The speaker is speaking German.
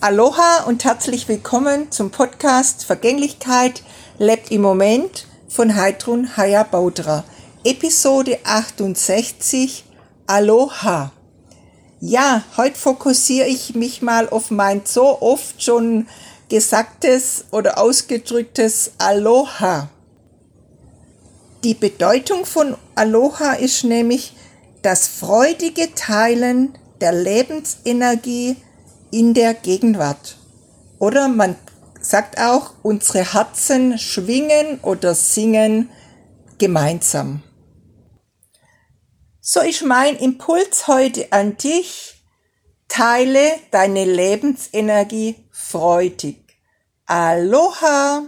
Aloha und herzlich willkommen zum Podcast Vergänglichkeit lebt im Moment von Heidrun Hayabaudra. Episode 68 Aloha. Ja, heute fokussiere ich mich mal auf mein so oft schon gesagtes oder ausgedrücktes Aloha. Die Bedeutung von Aloha ist nämlich das freudige Teilen der Lebensenergie in der Gegenwart. Oder man sagt auch, unsere Herzen schwingen oder singen gemeinsam. So ist mein Impuls heute an dich. Teile deine Lebensenergie freudig. Aloha!